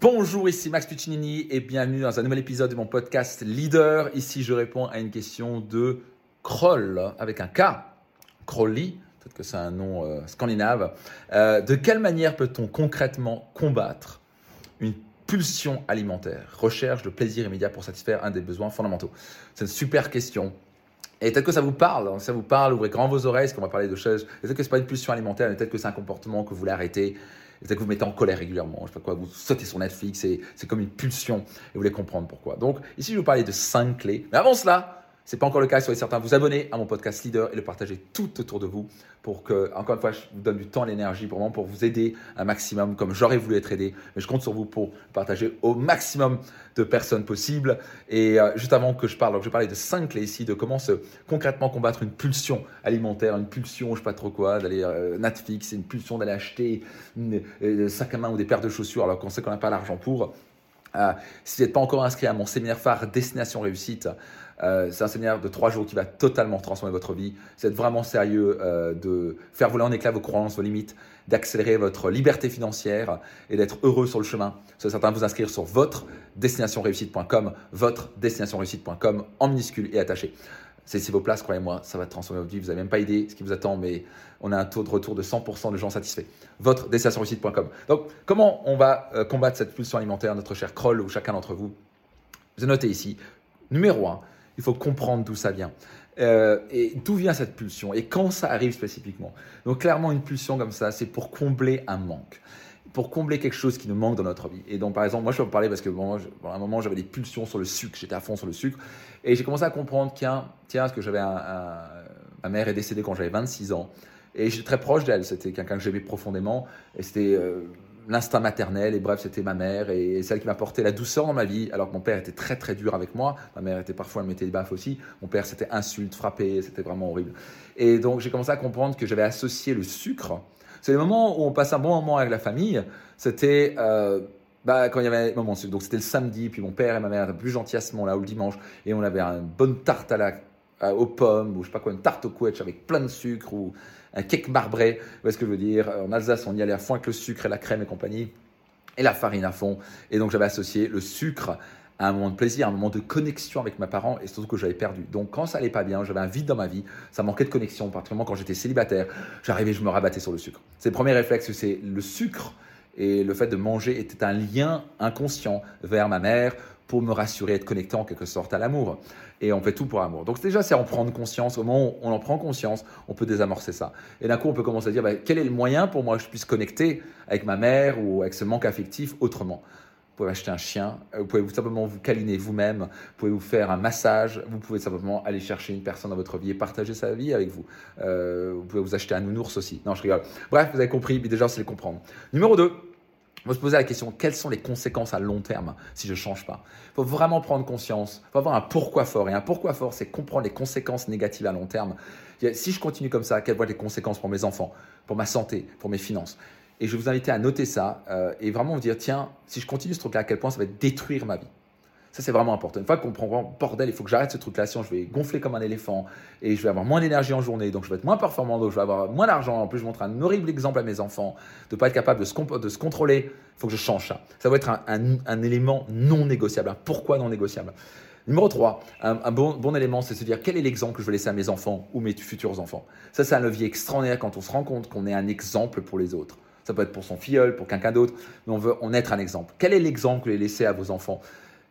Bonjour, ici Max Puccinini et bienvenue dans un nouvel épisode de mon podcast Leader. Ici, je réponds à une question de Kroll avec un K, Crowley, peut-être que c'est un nom euh, scandinave. Euh, de quelle manière peut-on concrètement combattre une pulsion alimentaire? Recherche de plaisir immédiat pour satisfaire un des besoins fondamentaux. C'est une super question. Et peut-être que ça vous parle, ça vous parle, ouvrez grand vos oreilles, parce qu'on va parler de choses. Peut-être que ce n'est pas une pulsion alimentaire, mais peut-être que c'est un comportement que vous voulez arrêter. Peut-être que vous mettez en colère régulièrement, je sais pas quoi, vous sautez sur Netflix, et c'est comme une pulsion, et vous voulez comprendre pourquoi. Donc, ici, je vais vous parler de cinq clés. Mais avant cela, c'est pas encore le cas, soyez certain, vous abonner à mon podcast Leader et le partager tout autour de vous pour que, encore une fois, je vous donne du temps l'énergie pour, pour vous aider un maximum comme j'aurais voulu être aidé. Mais je compte sur vous pour partager au maximum de personnes possibles. Et euh, juste avant que je parle, donc je parler de cinq clés ici, de comment se concrètement combattre une pulsion alimentaire, une pulsion, je sais pas trop quoi, d'aller euh, Netflix, une pulsion d'aller acheter un euh, sac à main ou des paires de chaussures alors qu'on sait qu'on n'a pas l'argent pour. Euh, si vous n'êtes pas encore inscrit à mon séminaire phare Destination Réussite, euh, c'est un séminaire de trois jours qui va totalement transformer votre vie. Êtes vraiment sérieux euh, de faire voler en éclat vos croyances, vos limites, d'accélérer votre liberté financière et d'être heureux sur le chemin. Soyez certain de vous inscrire sur votre destinationreussite.com, votre destinationreussite.com en minuscule et attaché. C'est vos places, croyez-moi, ça va transformer votre vie. Vous n'avez même pas idée ce qui vous attend, mais on a un taux de retour de 100% de gens satisfaits. Votre destinationreussite.com. Donc, comment on va euh, combattre cette pulsion alimentaire, notre cher Kroll ou chacun d'entre vous? Vous noté ici, numéro 1, il faut comprendre d'où ça vient. Euh, et d'où vient cette pulsion et quand ça arrive spécifiquement. Donc clairement, une pulsion comme ça, c'est pour combler un manque pour combler quelque chose qui nous manque dans notre vie. Et donc, par exemple, moi, je peux vous parler parce que bon, à un moment, j'avais des pulsions sur le sucre, j'étais à fond sur le sucre, et j'ai commencé à comprendre, tiens, tiens, parce que j'avais ma mère est décédée quand j'avais 26 ans, et j'étais très proche d'elle, c'était quelqu'un que j'aimais profondément, et c'était euh, l'instinct maternel, et bref, c'était ma mère, et celle qui m'a apporté la douceur dans ma vie, alors que mon père était très très dur avec moi, ma mère était parfois, elle mettait des baffes aussi, mon père c'était insulte, frappé, c'était vraiment horrible. Et donc, j'ai commencé à comprendre que j'avais associé le sucre, c'est le moment où on passe un bon moment avec la famille. C'était euh, bah, quand il y avait donc c'était le samedi, puis mon père et ma mère étaient plus gentils à ce moment-là, ou le dimanche, et on avait une bonne tarte à la, aux pommes, ou je sais pas quoi, une tarte au couetch avec plein de sucre, ou un cake marbré, vous voyez ce que je veux dire? En Alsace, on y allait à fond avec le sucre et la crème et compagnie, et la farine à fond. Et donc j'avais associé le sucre à un moment de plaisir, un moment de connexion avec mes parents et surtout que j'avais perdu. Donc quand ça allait pas bien, j'avais un vide dans ma vie, ça manquait de connexion, particulièrement quand j'étais célibataire, j'arrivais, je me rabattais sur le sucre. C'est le premier réflexe, c'est le sucre et le fait de manger était un lien inconscient vers ma mère pour me rassurer, être connecté en quelque sorte à l'amour. Et on fait tout pour l'amour. Donc déjà, c'est en prendre conscience. Au moment où on en prend conscience, on peut désamorcer ça. Et d'un coup, on peut commencer à dire, bah, quel est le moyen pour moi que je puisse connecter avec ma mère ou avec ce manque affectif autrement? Vous pouvez acheter un chien, euh, vous pouvez simplement vous câliner vous-même, vous pouvez vous faire un massage, vous pouvez simplement aller chercher une personne dans votre vie et partager sa vie avec vous. Euh, vous pouvez vous acheter un nounours aussi. Non, je rigole. Bref, vous avez compris, mais déjà, c'est le comprendre. Numéro 2, va se poser la question, quelles sont les conséquences à long terme si je ne change pas? Il faut vraiment prendre conscience, il faut avoir un pourquoi fort. Et un pourquoi fort, c'est comprendre les conséquences négatives à long terme. Si je continue comme ça, quelles vont être les conséquences pour mes enfants, pour ma santé, pour mes finances? Et je vais vous inviter à noter ça euh, et vraiment vous dire, tiens, si je continue ce truc-là, à quel point ça va détruire ma vie. Ça, c'est vraiment important. Une fois qu'on prend bordel, il faut que j'arrête ce truc-là. Sinon, je vais gonfler comme un éléphant et je vais avoir moins d'énergie en journée. Donc, je vais être moins performant. Donc, je vais avoir moins d'argent. En plus, je montre un horrible exemple à mes enfants de ne pas être capable de se, de se contrôler. Il faut que je change ça. Ça va être un, un, élément non négociable. Pourquoi non négociable Numéro 3, un, bon, bon, élément, c'est se dire quel est l'exemple que je veux laisser à mes enfants ou mes futurs enfants. Ça, c'est un levier extraordinaire quand on se rend compte qu'on est un exemple pour les autres ça peut être pour son filleul, pour quelqu'un d'autre, mais on veut en être un exemple. Quel est l'exemple que vous laissez à vos enfants?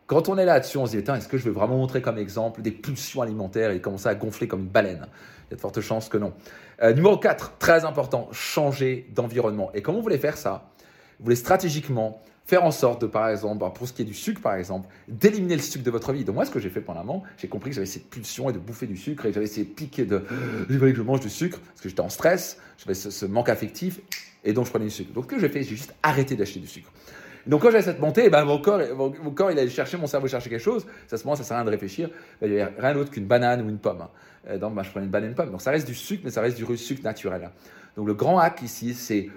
Quand on est là-dessus, on se dit, est-ce que je veux vraiment montrer comme exemple des pulsions alimentaires et commencer à gonfler comme une baleine? Il y a de fortes chances que non. Euh, numéro 4, très important, changer d'environnement. Et comment vous voulez faire ça? Vous voulez stratégiquement faire en sorte de, par exemple, pour ce qui est du sucre, par exemple, d'éliminer le sucre de votre vie. Donc moi, ce que j'ai fait pendant un moment, j'ai compris que j'avais cette pulsion et de bouffer du sucre et j'avais ces pics de, je voulais que je mange du sucre parce que j'étais en stress, j'avais ce, manque affectif et donc je prenais du sucre. Donc ce que j'ai fait, j'ai juste arrêté d'acheter du sucre. Donc quand j'avais cette montée, eh ben, mon, corps, mon, corps, il allait chercher, mon cerveau chercher quelque chose. Ça, à ce moment, ça sert à rien de réfléchir. Il n'y avait rien d'autre qu'une banane ou une pomme. Hein. Donc ben, je prenais une banane et une pomme. Donc ça reste du sucre, mais ça reste du sucre naturel. Donc le grand hack ici, c'est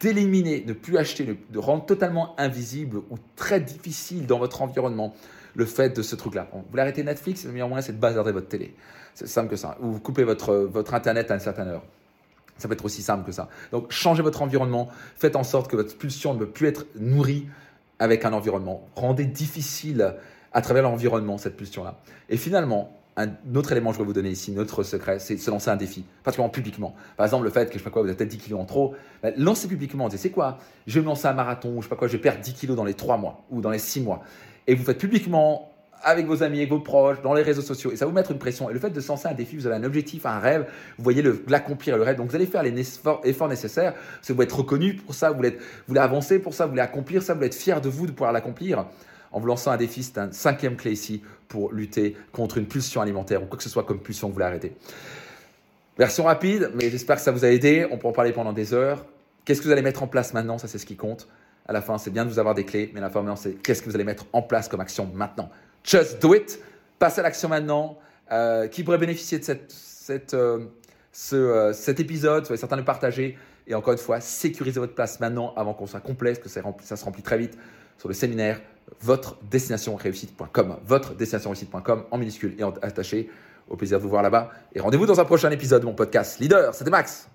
d'éliminer, ne plus acheter, de rendre totalement invisible ou très difficile dans votre environnement le fait de ce truc-là. vous voulez arrêter Netflix, le meilleur moyen, c'est de bazarder votre télé. C'est simple que ça. Ou vous coupez votre, votre Internet à une certaine heure. Ça peut être aussi simple que ça. Donc changez votre environnement, faites en sorte que votre pulsion ne peut plus être nourrie avec un environnement. Rendez difficile à travers l'environnement cette pulsion-là. Et finalement, un autre élément que je vais vous donner ici, notre secret, c'est se lancer un défi, particulièrement publiquement. Par exemple, le fait que je sais pas quoi, vous avez peut-être 10 kilos en trop, ben, lancez publiquement, dites c'est quoi? Je vais me lancer un marathon, ou je sais pas quoi, je vais perdre 10 kilos dans les 3 mois ou dans les 6 mois. Et vous faites publiquement avec vos amis, avec vos proches, dans les réseaux sociaux. Et ça va vous mettre une pression. Et le fait de lancer un défi, vous avez un objectif, un rêve, vous voyez l'accomplir, le, rêve. Donc vous allez faire les efforts, nécessaires, parce que vous êtes reconnu pour ça, vous voulez, vous voulez avancer pour ça, vous voulez accomplir ça, vous voulez être fier de vous de pouvoir l'accomplir. En vous lançant un défi, c'est un cinquième clé ici pour lutter contre une pulsion alimentaire ou quoi que ce soit comme pulsion que vous voulez arrêter. Version rapide, mais j'espère que ça vous a aidé. On peut en parler pendant des heures. Qu'est-ce que vous allez mettre en place maintenant? Ça, c'est ce qui compte. À la fin, c'est bien de vous avoir des clés, mais la fin c'est qu'est-ce que vous allez mettre en place comme action maintenant Just do it. Passez à l'action maintenant. Euh, qui pourrait bénéficier de euh, euh, cet épisode Soyez certain de le partager. Et encore une fois, sécurisez votre place maintenant avant qu'on soit complet, parce que ça, ça se remplit très vite sur le séminaire votre destination réussite.com. Votre destination réussite.com en minuscule et en attaché. Au plaisir de vous voir là-bas. Et rendez-vous dans un prochain épisode de mon podcast Leader. C'était Max.